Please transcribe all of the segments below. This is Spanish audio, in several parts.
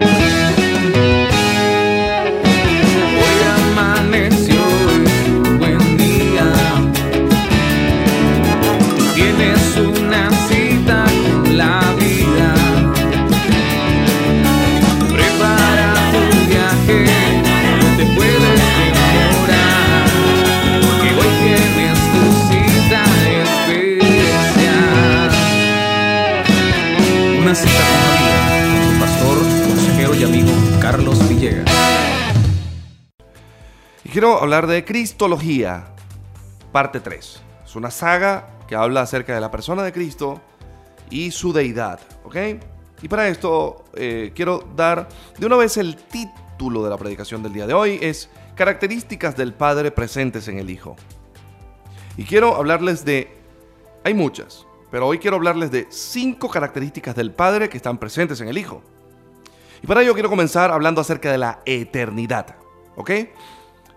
quiero hablar de Cristología, parte 3. Es una saga que habla acerca de la persona de Cristo y su deidad, ¿ok? Y para esto eh, quiero dar de una vez el título de la predicación del día de hoy, es Características del Padre presentes en el Hijo. Y quiero hablarles de, hay muchas, pero hoy quiero hablarles de cinco características del Padre que están presentes en el Hijo. Y para ello quiero comenzar hablando acerca de la eternidad, ¿ok?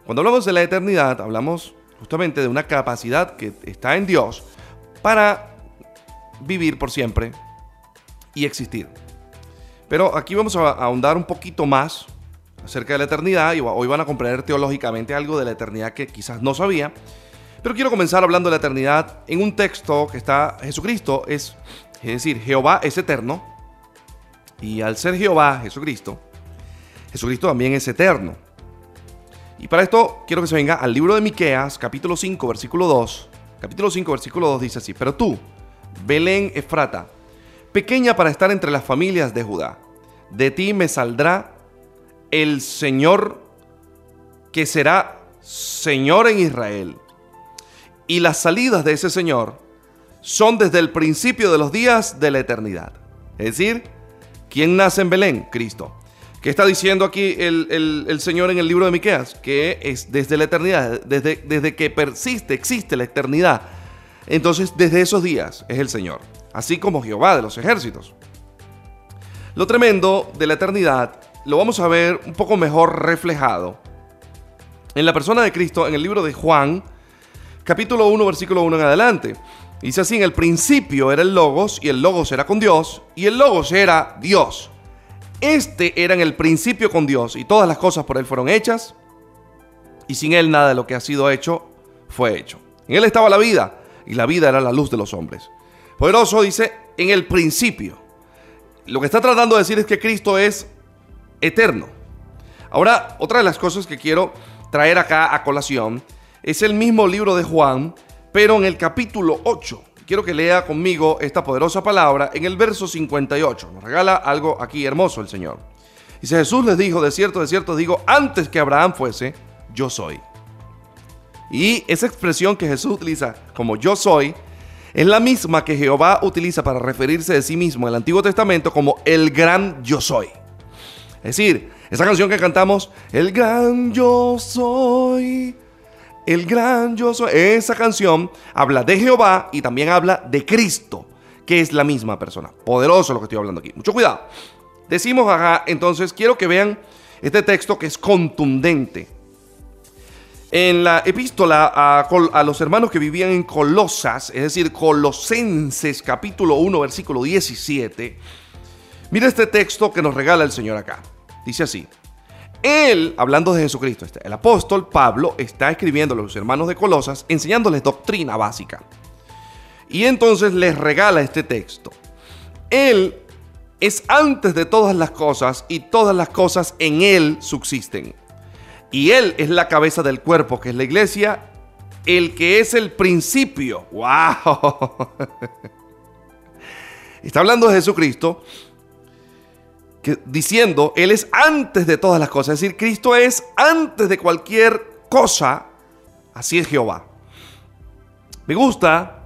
Cuando hablamos de la eternidad, hablamos justamente de una capacidad que está en Dios para vivir por siempre y existir. Pero aquí vamos a ahondar un poquito más acerca de la eternidad y hoy van a comprender teológicamente algo de la eternidad que quizás no sabía. Pero quiero comenzar hablando de la eternidad en un texto que está Jesucristo, es, es decir, Jehová es eterno. Y al ser Jehová, Jesucristo, Jesucristo también es eterno. Y para esto quiero que se venga al libro de Miqueas, capítulo 5, versículo 2. Capítulo 5, versículo 2 dice así: Pero tú, Belén Efrata, pequeña para estar entre las familias de Judá, de ti me saldrá el Señor que será Señor en Israel. Y las salidas de ese Señor son desde el principio de los días de la eternidad. Es decir, ¿quién nace en Belén? Cristo. ¿Qué está diciendo aquí el, Señor en el libro de Miqueas? Que es desde la eternidad, desde, desde que persiste, existe la eternidad. Entonces, desde esos días es el Señor, así como Jehová de los ejércitos. Lo tremendo de la eternidad lo vamos a ver un poco mejor reflejado en la persona de Cristo en el libro de Juan, capítulo 1, versículo 1 en adelante. Dice así, en el principio era el Logos y el Logos era con Dios y el Logos era Dios. Este era en el principio con Dios y todas las cosas por Él fueron hechas y sin Él nada de lo que ha sido hecho fue hecho. En Él estaba la vida y la vida era la luz de los hombres. Poderoso dice en el principio. Lo que está tratando de decir es que Cristo es eterno. Ahora, otra de las cosas que quiero traer acá a colación es el mismo libro de Juan, pero en el capítulo 8 quiero que lea conmigo esta poderosa palabra en el verso 58. Nos regala algo aquí hermoso el Señor. Dice Jesús les dijo, de cierto, de cierto digo, antes que Abraham fuese, yo soy. Y esa expresión que Jesús utiliza como yo soy, es la misma que Jehová utiliza para referirse de sí mismo en el Antiguo Testamento como el gran yo soy. Es decir, esa canción que cantamos, el gran yo soy, el gran. Esa canción habla de Jehová y también habla de Cristo, que es la misma persona. Poderoso lo que estoy hablando aquí. Mucho cuidado. Decimos acá, entonces, quiero que vean este texto que es contundente. En la epístola a, los hermanos que vivían en Colosas, es decir, Colosenses capítulo 1, versículo 17, mira este texto que nos regala el Señor acá. Dice así, él, hablando de Jesucristo, este, el apóstol Pablo está escribiendo a los hermanos de Colosas, enseñándoles doctrina básica. Y entonces les regala este texto. Él es antes de todas las cosas y todas las cosas en Él subsisten. Y Él es la cabeza del cuerpo, que es la iglesia, el que es el principio. ¡Wow! Está hablando de Jesucristo diciendo, Él es antes de todas las cosas. Es decir, Cristo es antes de cualquier cosa. Así es Jehová. Me gusta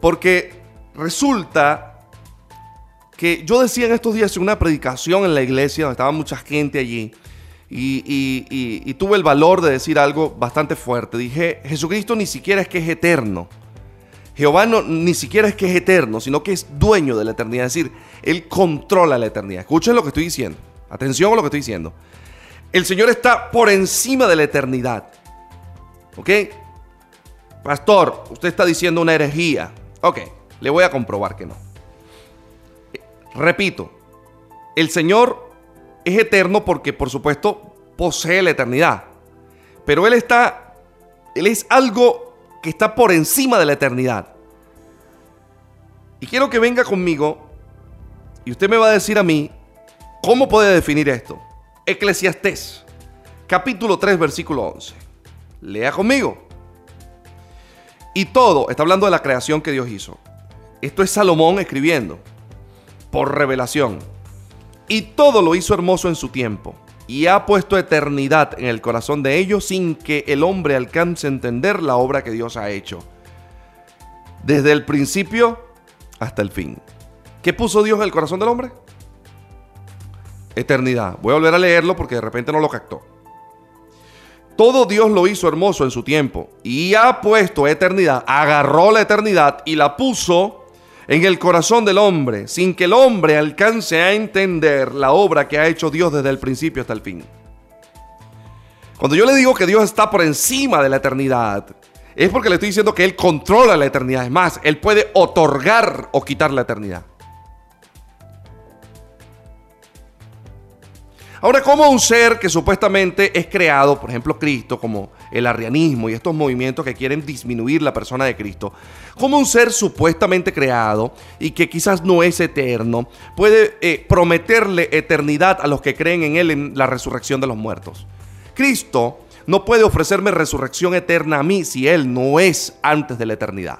porque resulta que yo decía en estos días en una predicación en la iglesia, donde estaba mucha gente allí, y, tuve el valor de decir algo bastante fuerte. Dije, Jesucristo ni siquiera es que es eterno. Jehová no, ni siquiera es que es eterno, sino que es dueño de la eternidad. Es decir, Él controla la eternidad. Escuchen lo que estoy diciendo. Atención a lo que estoy diciendo. El Señor está por encima de la eternidad. ¿Ok? Pastor, usted está diciendo una herejía. Ok, le voy a comprobar que no. Repito, el Señor es eterno porque, por supuesto, posee la eternidad. Pero Él está, Él es algo está por encima de la eternidad. Y quiero que venga conmigo y usted me va a decir a mí cómo puede definir esto. Eclesiastés, capítulo 3, versículo 11. Lea conmigo. Y todo, está hablando de la creación que Dios hizo. Esto es Salomón escribiendo, por revelación. Y todo lo hizo hermoso en su tiempo, y ha puesto eternidad en el corazón de ellos sin que el hombre alcance a entender la obra que Dios ha hecho. Desde el principio hasta el fin. ¿Qué puso Dios en el corazón del hombre? Eternidad. Voy a volver a leerlo porque de repente no lo captó. Todo Dios lo hizo hermoso en su tiempo y ha puesto eternidad, agarró la eternidad y la puso en el corazón del hombre, sin que el hombre alcance a entender la obra que ha hecho Dios desde el principio hasta el fin. Cuando yo le digo que Dios está por encima de la eternidad, es porque le estoy diciendo que Él controla la eternidad. Es más, Él puede otorgar o quitar la eternidad. Ahora, ¿cómo un ser que supuestamente es creado, por ejemplo Cristo, como el arrianismo y estos movimientos que quieren disminuir la persona de Cristo, como un ser supuestamente creado y que quizás no es eterno, puede eh, prometerle eternidad a los que creen en Él en la resurrección de los muertos? Cristo no puede ofrecerme resurrección eterna a mí si Él no es antes de la eternidad.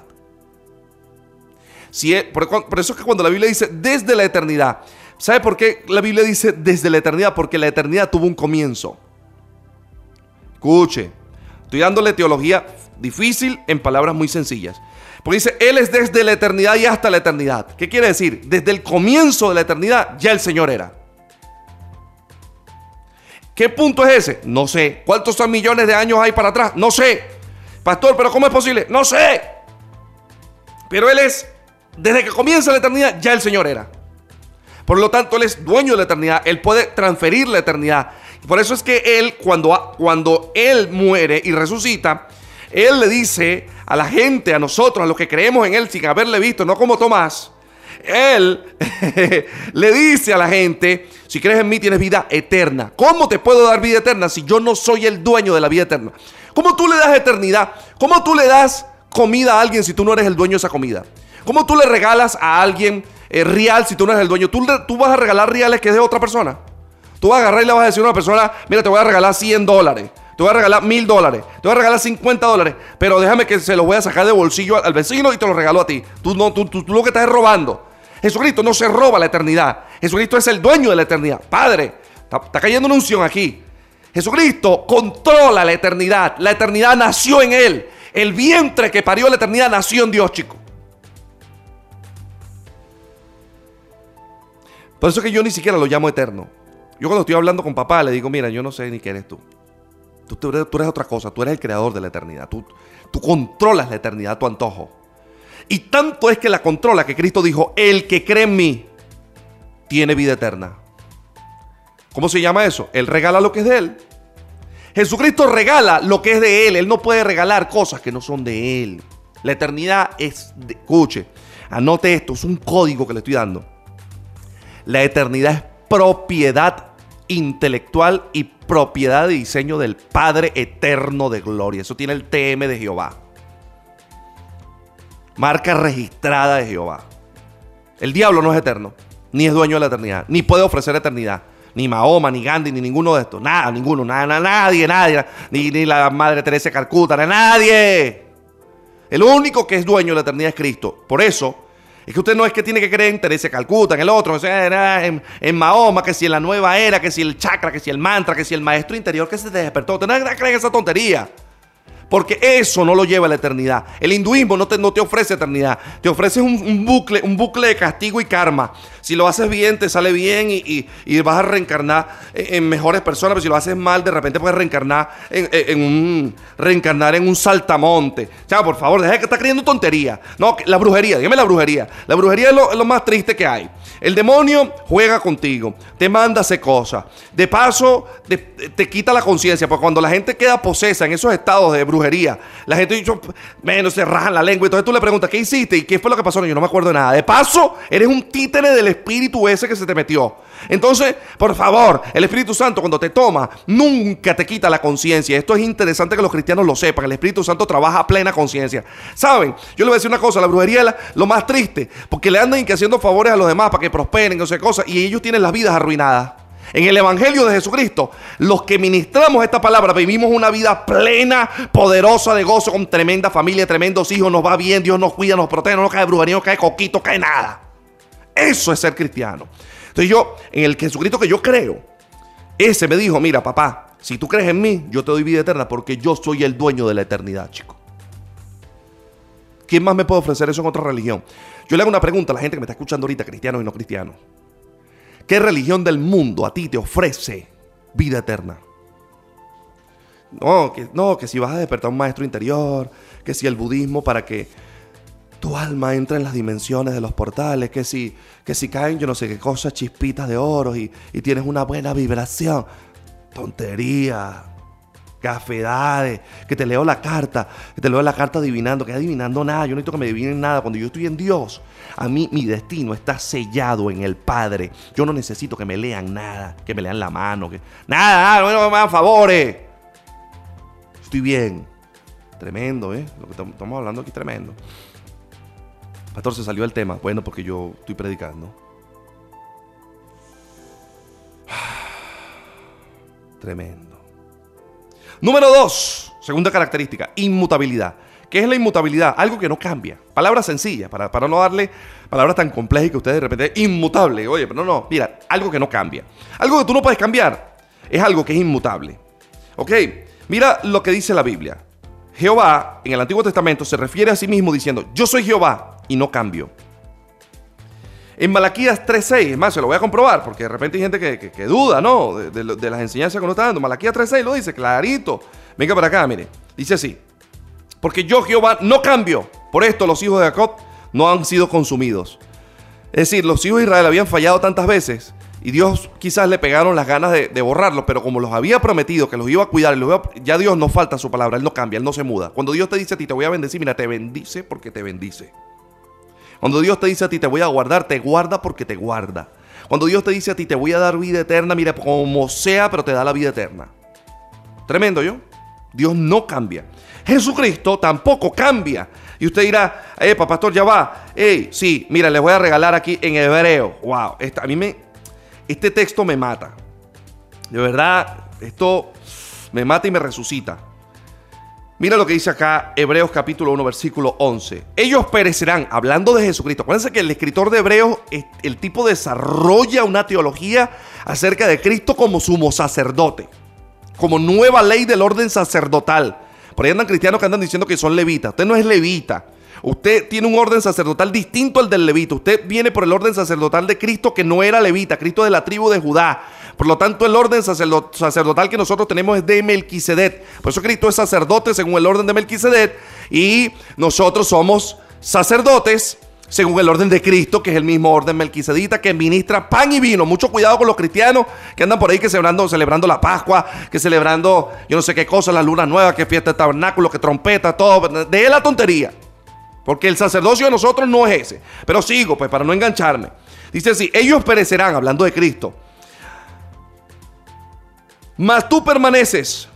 Si por, por eso es que cuando la Biblia dice desde la eternidad, ¿Sabe por qué la Biblia dice desde la eternidad? Porque la eternidad tuvo un comienzo. Escuche, estoy dándole teología difícil en palabras muy sencillas. Porque dice, Él es desde la eternidad y hasta la eternidad. ¿Qué quiere decir? Desde el comienzo de la eternidad ya el Señor era. ¿Qué punto es ese? No sé. ¿Cuántos millones de años hay para atrás? No sé. Pastor, pero ¿cómo es posible? No sé. Pero Él es, desde que comienza la eternidad, ya el Señor era. Por lo tanto, Él es dueño de la eternidad. Él puede transferir la eternidad. Por eso es que Él, cuando, cuando Él muere y resucita, Él le dice a la gente, a nosotros, a los que creemos en Él sin haberle visto, no como Tomás, Él le dice a la gente, si crees en mí tienes vida eterna. ¿Cómo te puedo dar vida eterna si yo no soy el dueño de la vida eterna? ¿Cómo tú le das eternidad? ¿Cómo tú le das comida a alguien si tú no eres el dueño de esa comida? ¿Cómo tú le regalas a alguien eh, real si tú no eres el dueño. ¿Tú, tú vas a regalar reales que es de otra persona. Tú vas a agarrar y le vas a decir a una persona, mira, te voy a regalar 100 dólares. Te voy a regalar mil dólares. Te voy a regalar 50 dólares. Pero déjame que se los voy a sacar de bolsillo al, vecino y te lo regalo a ti. Tú, no, tú, tú, lo que estás es robando. Jesucristo no se roba la eternidad. Jesucristo es el dueño de la eternidad. Padre, está, cayendo una unción aquí. Jesucristo controla la eternidad. La eternidad nació en Él. El vientre que parió la eternidad nació en Dios, chicos. Por eso es que yo ni siquiera lo llamo eterno. Yo cuando estoy hablando con papá le digo, mira, yo no sé ni qué eres tú. Tú, eres, otra cosa, tú eres el creador de la eternidad. Tú, tú controlas la eternidad a tu antojo. Y tanto es que la controla que Cristo dijo, el que cree en mí tiene vida eterna. ¿Cómo se llama eso? Él regala lo que es de Él. Jesucristo regala lo que es de Él. Él no puede regalar cosas que no son de Él. La eternidad es, de, escuche, anote esto, es un código que le estoy dando. La eternidad es propiedad intelectual y propiedad de diseño del Padre eterno de gloria. Eso tiene el TM de Jehová. Marca registrada de Jehová. El diablo no es eterno, ni es dueño de la eternidad, ni puede ofrecer eternidad. Ni Mahoma, ni Gandhi, ni ninguno de estos. Nada, ninguno, nada, nadie, nadie. Ni, ni la Madre Teresa de Calcuta, nadie. El único que es dueño de la eternidad es Cristo. Por eso, es que usted no es que tiene que creer en Teresa Calcuta, en el otro, en, en, Mahoma, que si en la nueva era, que si el chakra, que si el mantra, que si el maestro interior que se despertó. Usted no cree en esa tontería. Porque eso no lo lleva a la eternidad. El hinduismo no te, no te ofrece eternidad. Te ofrece un, bucle, un bucle de castigo y karma. Si lo haces bien, te sale bien y, vas a reencarnar en, mejores personas. Pero si lo haces mal, de repente puedes reencarnar en, un reencarnar en un saltamonte. O sea, por favor, deja que está creyendo tontería. No, la brujería, dígame la brujería. La brujería es lo, más triste que hay. El demonio juega contigo, te manda hacer cosas. De paso, te, quita la conciencia. Porque cuando la gente queda posesa en esos estados de brujería. La gente dice, menos se rajan la lengua. Entonces tú le preguntas, ¿qué hiciste? ¿Y qué fue lo que pasó? yo no me acuerdo de nada. De paso, eres un títere del espíritu ese que se te metió. Entonces, por favor, el Espíritu Santo cuando te toma, nunca te quita la conciencia. Esto es interesante que los cristianos lo sepan. El Espíritu Santo trabaja a plena conciencia. ¿Saben? Yo le voy a decir una cosa, la brujería es lo más triste, porque le andan haciendo favores a los demás para que prosperen, no cosas, y ellos tienen las vidas arruinadas. En el Evangelio de Jesucristo, los que ministramos esta palabra vivimos una vida plena, poderosa de gozo, con tremenda familia, tremendos hijos, nos va bien, Dios nos cuida, nos protege, no nos cae brujería, no cae coquito, cae nada. Eso es ser cristiano. Entonces yo, en el Jesucristo que yo creo, ese me dijo, mira papá, si tú crees en mí, yo te doy vida eterna porque yo soy el dueño de la eternidad, chico. ¿Quién más me puede ofrecer eso en otra religión? Yo le hago una pregunta a la gente que me está escuchando ahorita, cristianos y no cristianos. ¿Qué religión del mundo a ti te ofrece vida eterna? No que, no, que si vas a despertar un maestro interior, que si el budismo para que tu alma entre en las dimensiones de los portales, que si, que si caen yo no sé qué cosas, chispitas de oro y, y tienes una buena vibración. Tontería cafedades, que te leo la carta, que te leo la carta adivinando, que adivinando nada, yo no necesito que me adivinen nada. Cuando yo estoy en Dios, a mí mi destino está sellado en el Padre. Yo no necesito que me lean nada, que me lean la mano, que nada, nada, no me hagan favores. Estoy bien. Tremendo, ¿eh? Lo que estamos hablando aquí tremendo. Pastor, se salió el tema. Bueno, porque yo estoy predicando. Tremendo. Número dos, segunda característica, inmutabilidad. ¿Qué es la inmutabilidad? Algo que no cambia. Palabra sencilla, para, para no darle palabras tan complejas que ustedes de repente, inmutable. Oye, pero no, no, mira, algo que no cambia. Algo que tú no puedes cambiar es algo que es inmutable. ¿Ok? Mira lo que dice la Biblia. Jehová en el Antiguo Testamento se refiere a sí mismo diciendo, yo soy Jehová y no cambio. En Malaquías 3.6, es más, se lo voy a comprobar, porque de repente hay gente que, duda, ¿no? De, las enseñanzas que uno está dando. Malaquías 3.6 lo dice clarito. Venga para acá, mire. Dice así. Porque yo, Jehová, no cambio. Por esto los hijos de Jacob no han sido consumidos. Es decir, los hijos de Israel habían fallado tantas veces y Dios quizás le pegaron las ganas de borrarlos, pero como los había prometido que los iba a cuidar, ya Dios no falta su palabra, Él no cambia, Él no se muda. Cuando Dios te dice a ti, te voy a bendecir, mira, te bendice porque te bendice. Cuando Dios te dice a ti te voy a guardar, te guarda porque te guarda. Cuando Dios te dice a ti te voy a dar vida eterna, mira, como sea, pero te da la vida eterna. Tremendo yo. Dios no cambia. Jesucristo tampoco cambia. Y usted dirá, eh, pastor, ya va. Hey, sí, mira, les voy a regalar aquí en hebreo. Wow, a mí me, este texto me mata. De verdad, esto me mata y me resucita. Mira lo que dice acá Hebreos capítulo 1 versículo 11. Ellos perecerán, hablando de Jesucristo. Acuérdense que el escritor de Hebreos, el tipo desarrolla una teología acerca de Cristo como sumo sacerdote, como nueva ley del orden sacerdotal. Por ahí andan cristianos que andan diciendo que son levitas. Usted no es levita. Usted tiene un orden sacerdotal distinto al del levita. Usted viene por el orden sacerdotal de Cristo que no era levita, Cristo de la tribu de Judá. Por lo tanto, el orden sacerdotal que nosotros tenemos es de Melquisedec. Por eso Cristo es sacerdote según el orden de Melquisedec y nosotros somos sacerdotes según el orden de Cristo, que es el mismo orden melquisedita que ministra pan y vino. Mucho cuidado con los cristianos que andan por ahí que celebrando, celebrando la Pascua, que celebrando yo no sé qué cosa, la luna nueva, que fiesta de tabernáculo, que trompeta, todo. De la tontería. Porque el sacerdocio de nosotros no es ese. Pero sigo, pues, para no engancharme. Dice así, ellos perecerán, hablando de Cristo mas tú permaneces.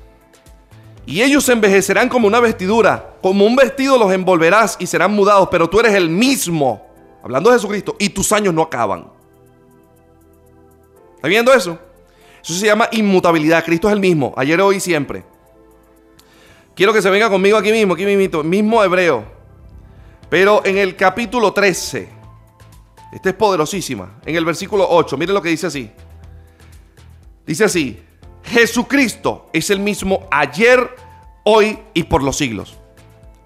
Y ellos envejecerán como una vestidura, como un vestido los envolverás y serán mudados, pero tú eres el mismo, hablando de Jesucristo, y tus años no acaban. ¿Está viendo eso? Eso se llama inmutabilidad. Cristo es el mismo, ayer, hoy y siempre. Quiero que se venga conmigo aquí mismo, aquí mismo, mismo hebreo. Pero en el capítulo 13, este es poderosísima, en el versículo 8, mire lo que dice así. Dice así, Jesucristo es el mismo ayer, hoy y por los siglos.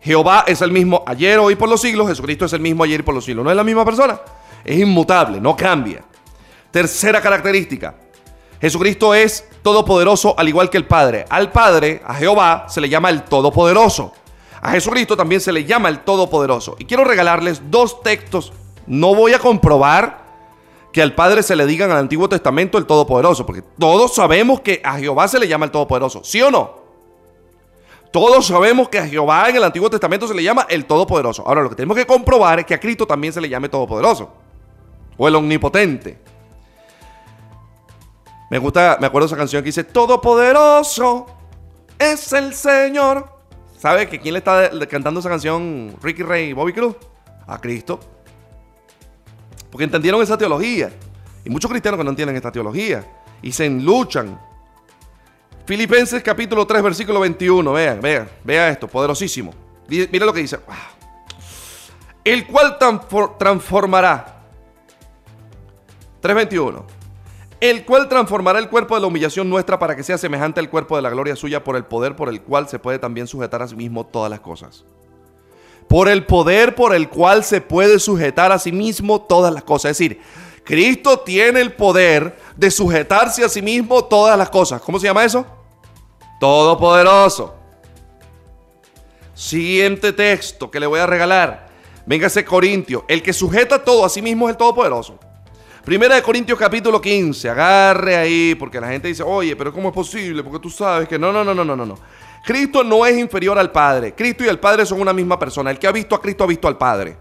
Jehová es el mismo ayer, hoy y por los siglos. Jesucristo es el mismo ayer y por los siglos. No es la misma persona. Es inmutable, no cambia. Tercera característica. Jesucristo es todopoderoso al igual que el Padre. Al Padre, a Jehová, se le llama el Todopoderoso. A Jesucristo también se le llama el Todopoderoso. Y quiero regalarles dos textos. No voy a comprobar que al Padre se le diga en el Antiguo Testamento el Todopoderoso, porque todos sabemos que a Jehová se le llama el Todopoderoso, ¿sí o no? Todos sabemos que a Jehová en el Antiguo Testamento se le llama el Todopoderoso. Ahora lo que tenemos que comprobar es que a Cristo también se le llame Todopoderoso. o el omnipotente. Me gusta, me acuerdo esa canción que dice, Todopoderoso es el Señor. ¿Sabe que quién le está cantando esa canción Ricky Ray y Bobby Cruz? A Cristo. Porque entendieron esa teología. Y muchos cristianos que no entienden esta teología. Y se luchan. Filipenses capítulo 3, versículo 21. Vean, vean, vean esto, poderosísimo. Mira lo que dice. El cual transformará. 3.21 el cual transformará el cuerpo de la humillación nuestra para que sea semejante al cuerpo de la gloria suya por el poder por el cual se puede también sujetar a sí mismo todas las cosas. Por el poder por el cual se puede sujetar a sí mismo todas las cosas. Es decir, Cristo tiene el poder de sujetarse a sí mismo todas las cosas. ¿Cómo se llama eso? Todopoderoso. Siguiente texto que le voy a regalar. Véngase Corintio. El que sujeta todo a sí mismo es el Todopoderoso. Primera de Corintios capítulo 15, agarre ahí, porque la gente dice, oye, pero ¿cómo es posible? Porque tú sabes que no, no, no, no, no, no. Cristo no es inferior al Padre. Cristo y el Padre son una misma persona. El que ha visto a Cristo ha visto al Padre.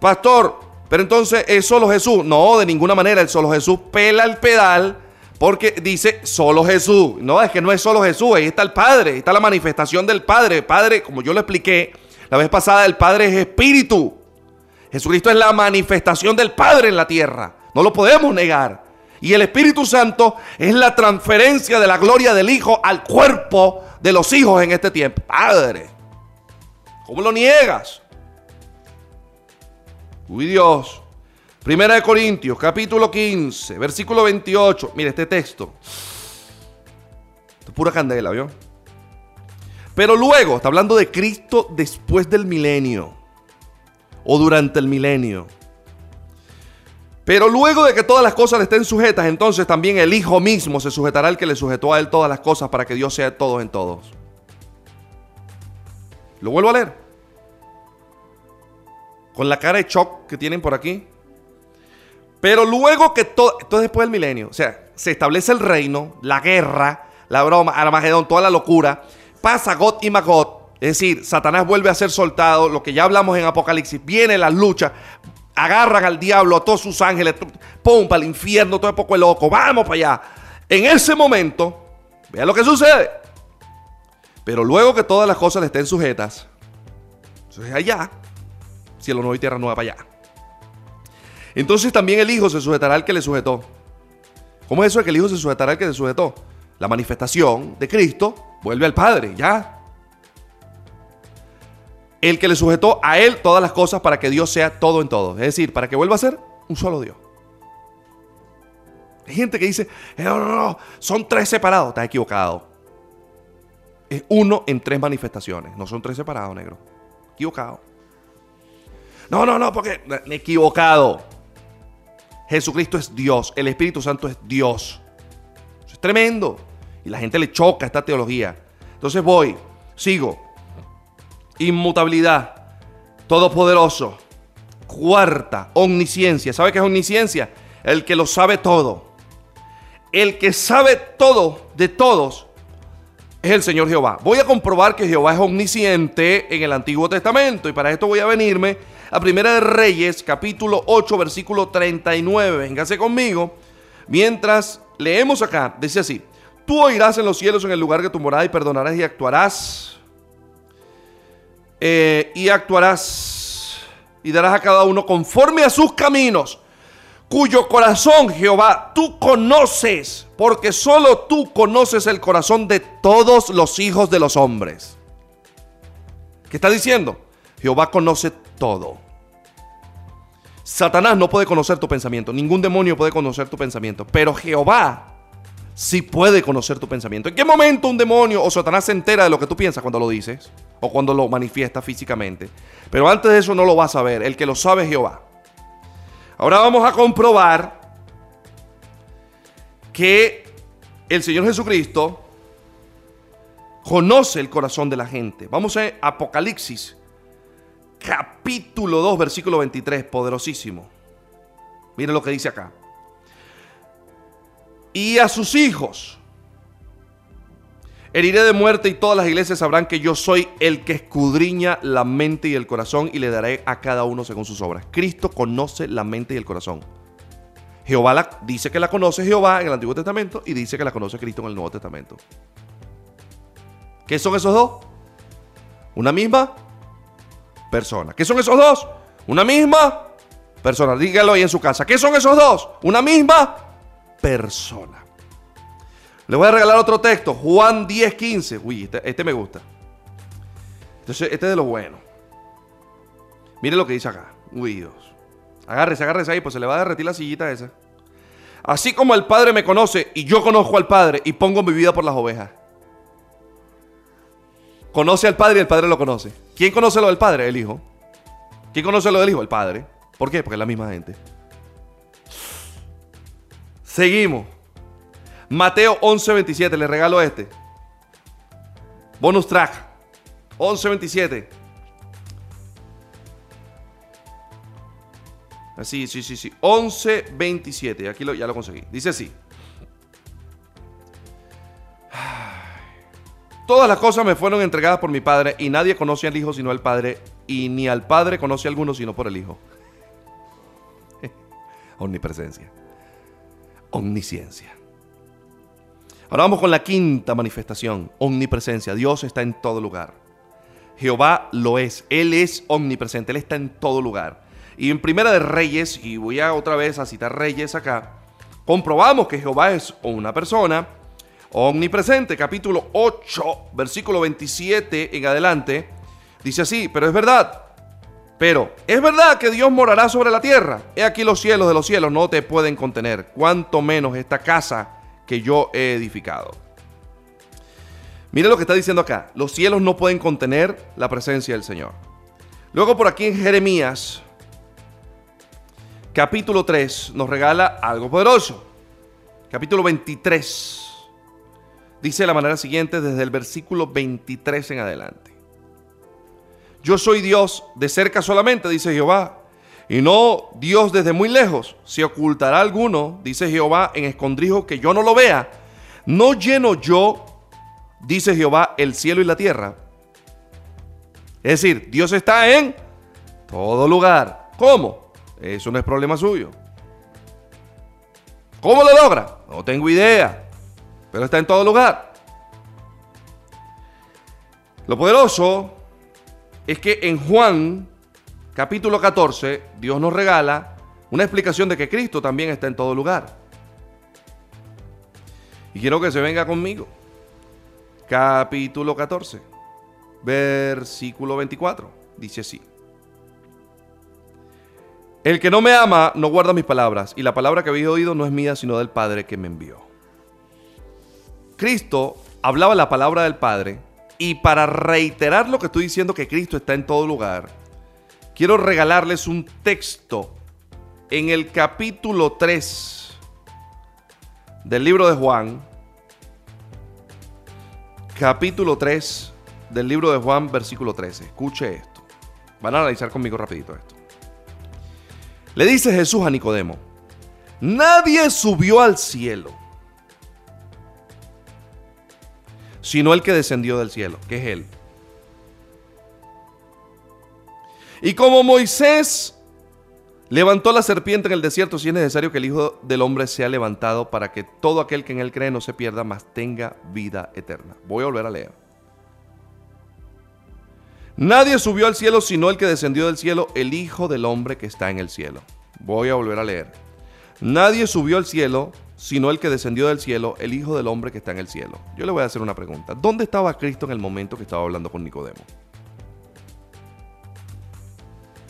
Pastor, pero entonces es solo Jesús. No, de ninguna manera. El solo Jesús pela el pedal porque dice solo Jesús. No, es que no es solo Jesús. Ahí está el Padre. Ahí está la manifestación del Padre. Padre, como yo lo expliqué la vez pasada, el Padre es espíritu. Jesucristo es la manifestación del Padre en la tierra. No lo podemos negar. Y el Espíritu Santo es la transferencia de la gloria del Hijo al cuerpo de los hijos en este tiempo. Padre, ¿cómo lo niegas? Uy Dios. Primera de Corintios, capítulo 15, versículo 28. Mire este texto. es pura candela, ¿vio? Pero luego, está hablando de Cristo después del milenio o durante el milenio. Pero luego de que todas las cosas le estén sujetas, entonces también el Hijo mismo se sujetará al que le sujetó a él todas las cosas para que Dios sea todos en todos. Lo vuelvo a leer. Con la cara de shock que tienen por aquí. Pero luego que todo, esto es después del milenio, o sea, se establece el reino, la guerra, la broma, Armagedón, toda la locura, pasa God y Magot, es decir, Satanás vuelve a ser soltado, lo que ya hablamos en Apocalipsis, viene la lucha, agarran al diablo, a todos sus ángeles, pum, para el infierno, todo el poco loco, vamos para allá. En ese momento, vea lo que sucede. Pero luego que todas las cosas le estén sujetas, entonces allá, cielo nuevo y tierra nueva para allá. Entonces también el Hijo se sujetará al que le sujetó. ¿Cómo es eso que el Hijo se sujetará al que le sujetó? La manifestación de Cristo vuelve al Padre, ya el que le sujetó a él todas las cosas para que Dios sea todo en todo. Es decir, para que vuelva a ser un solo Dios. Hay gente que dice, eh, no, no, no, son tres separados. Está equivocado. Es uno en tres manifestaciones. No son tres separados, negro. Equivocado. No, no, no, porque equivocado. Jesucristo es Dios. El Espíritu Santo es Dios. Eso es tremendo. Y la gente le choca esta teología. Entonces voy, sigo inmutabilidad, todopoderoso. Cuarta, omnisciencia. ¿Sabe qué es omnisciencia? El que lo sabe todo. El que sabe todo de todos es el Señor Jehová. Voy a comprobar que Jehová es omnisciente en el Antiguo Testamento y para esto voy a venirme a Primera de Reyes, capítulo 8, versículo 39. Véngase conmigo. Mientras leemos acá, dice así: Tú oirás en los cielos en el lugar que tu morada y perdonarás y actuarás eh, y actuarás y darás a cada uno conforme a sus caminos, cuyo corazón, Jehová, tú conoces, porque solo tú conoces el corazón de todos los hijos de los hombres. ¿Qué está diciendo? Jehová conoce todo. Satanás no puede conocer tu pensamiento, ningún demonio puede conocer tu pensamiento, pero Jehová sí puede conocer tu pensamiento. ¿En qué momento un demonio o Satanás se entera de lo que tú piensas cuando lo dices? o cuando lo manifiesta físicamente. Pero antes de eso no lo vas a ver, el que lo sabe es Jehová. Ahora vamos a comprobar que el Señor Jesucristo conoce el corazón de la gente. Vamos a Apocalipsis, capítulo 2, versículo 23, poderosísimo. Miren lo que dice acá. Y a sus hijos Heriré de muerte y todas las iglesias sabrán que yo soy el que escudriña la mente y el corazón y le daré a cada uno según sus obras. Cristo conoce la mente y el corazón. Jehová dice que la conoce Jehová en el Antiguo Testamento y dice que la conoce Cristo en el Nuevo Testamento. ¿Qué son esos dos? Una misma persona. ¿Qué son esos dos? Una misma persona. Dígalo ahí en su casa. ¿Qué son esos dos? Una misma persona. Le voy a regalar otro texto. Juan 10, 15. Uy, este, este, me gusta. Entonces, este es de lo bueno. Mire lo que dice acá. Uy, Dios. Agárrese, agárrese ahí, pues se le va a derretir la sillita esa. Así como el Padre me conoce y yo conozco al Padre y pongo mi vida por las ovejas. Conoce al Padre y el Padre lo conoce. ¿Quién conoce lo del Padre? El Hijo. ¿Quién conoce lo del Hijo? El Padre. ¿Por qué? Porque es la misma gente. Seguimos. Mateo 11:27, le regalo este. Bonus track. 11:27. Así, sí, sí, sí. 11:27. Aquí ya lo conseguí. Dice así. Todas las cosas me fueron entregadas por mi Padre y nadie conoce al Hijo sino al Padre y ni al Padre conoce a alguno sino por el Hijo. Omnipresencia. Omnisciencia. Ahora vamos con la quinta manifestación, omnipresencia. Dios está en todo lugar. Jehová lo es. Él es omnipresente. Él está en todo lugar. Y en Primera de Reyes, y voy a otra vez a citar Reyes acá, comprobamos que Jehová es una persona omnipresente. Capítulo 8, versículo 27 en adelante. Dice así, pero es verdad. Pero es verdad que Dios morará sobre la tierra. He aquí los cielos de los cielos no te pueden contener, cuanto menos esta casa que yo he edificado. Mire lo que está diciendo acá. Los cielos no pueden contener la presencia del Señor. Luego por aquí en Jeremías, capítulo 3, nos regala algo poderoso. Capítulo 23. Dice de la manera siguiente desde el versículo 23 en adelante. Yo soy Dios de cerca solamente, dice Jehová, y no Dios desde muy lejos. Si ocultará alguno, dice Jehová, en escondrijo que yo no lo vea. No lleno yo, dice Jehová, el cielo y la tierra. Es decir, Dios está en todo lugar. ¿Cómo? Eso no es problema suyo. ¿Cómo lo logra? No tengo idea. Pero está en todo lugar. Lo poderoso es que en Juan capítulo 14, Dios nos regala una explicación de que Cristo también está en todo lugar. Y quiero que se venga conmigo. Capítulo 14, versículo 24. Dice así. El que no me ama no guarda mis palabras, y la palabra que habéis oído no es mía, sino del Padre que me envió. Cristo hablaba la palabra del Padre, y para reiterar lo que estoy diciendo que Cristo está en todo lugar, quiero regalarles un texto en el capítulo 3 del libro de Juan. Capítulo 3 del libro de Juan, versículo 13. Escuche esto. Van a analizar conmigo rapidito esto. Le dice Jesús a Nicodemo, nadie subió al cielo, sino el que descendió del cielo, que es Él. Y como Moisés levantó la serpiente en el desierto, si es necesario que el Hijo del Hombre sea levantado para que todo aquel que en él cree no se pierda, mas tenga vida eterna. Voy a volver a leer. Nadie subió al cielo sino el que descendió del cielo, el Hijo del Hombre que está en el cielo. Voy a volver a leer. Nadie subió al cielo sino el que descendió del cielo, el Hijo del Hombre que está en el cielo. Yo le voy a hacer una pregunta. ¿Dónde estaba Cristo en el momento que estaba hablando con Nicodemo?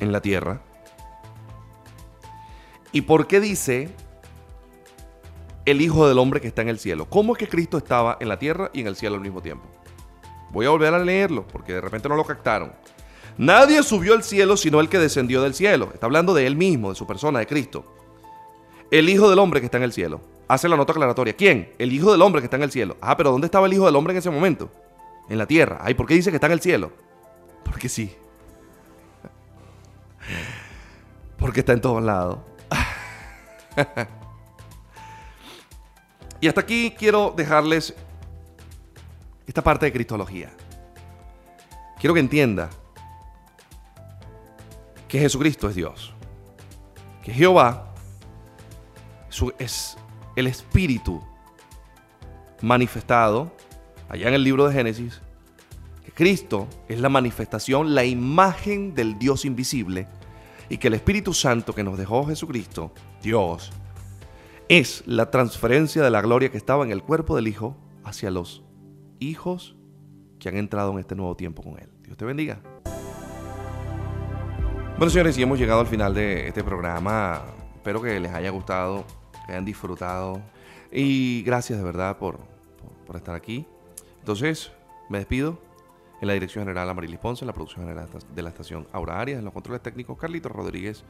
en la tierra. ¿Y por qué dice el Hijo del Hombre que está en el cielo? ¿Cómo es que Cristo estaba en la tierra y en el cielo al mismo tiempo? Voy a volver a leerlo porque de repente no lo captaron. Nadie subió al cielo sino el que descendió del cielo. Está hablando de él mismo, de su persona, de Cristo. El Hijo del Hombre que está en el cielo. Hace la nota aclaratoria. ¿Quién? El Hijo del Hombre que está en el cielo. Ah, pero ¿dónde estaba el Hijo del Hombre en ese momento? En la tierra. Ay, ¿por qué dice que está en el cielo? Porque sí. Porque está en todos lados. y hasta aquí quiero dejarles esta parte de Cristología. Quiero que entienda que Jesucristo es Dios. Que Jehová es el Espíritu manifestado allá en el libro de Génesis. Que Cristo es la manifestación, la imagen del Dios invisible. Y que el Espíritu Santo que nos dejó Jesucristo, Dios, es la transferencia de la gloria que estaba en el cuerpo del Hijo hacia los hijos que han entrado en este nuevo tiempo con Él. Dios te bendiga. Bueno, señores, y hemos llegado al final de este programa. Espero que les haya gustado, que hayan disfrutado. Y gracias de verdad por, estar aquí. Entonces, me despido. En la dirección general Amarilis Ponce, en la producción general de la estación Aura Arias, en los controles técnicos Carlitos Rodríguez.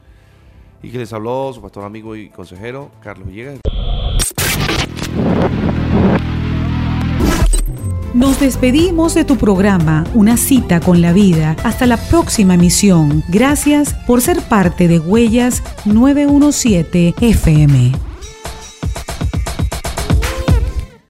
Y que les habló su pastor amigo y consejero Carlos Villegas. Nos despedimos de tu programa, Una cita con la vida. Hasta la próxima emisión. Gracias por ser parte de Huellas 917 FM.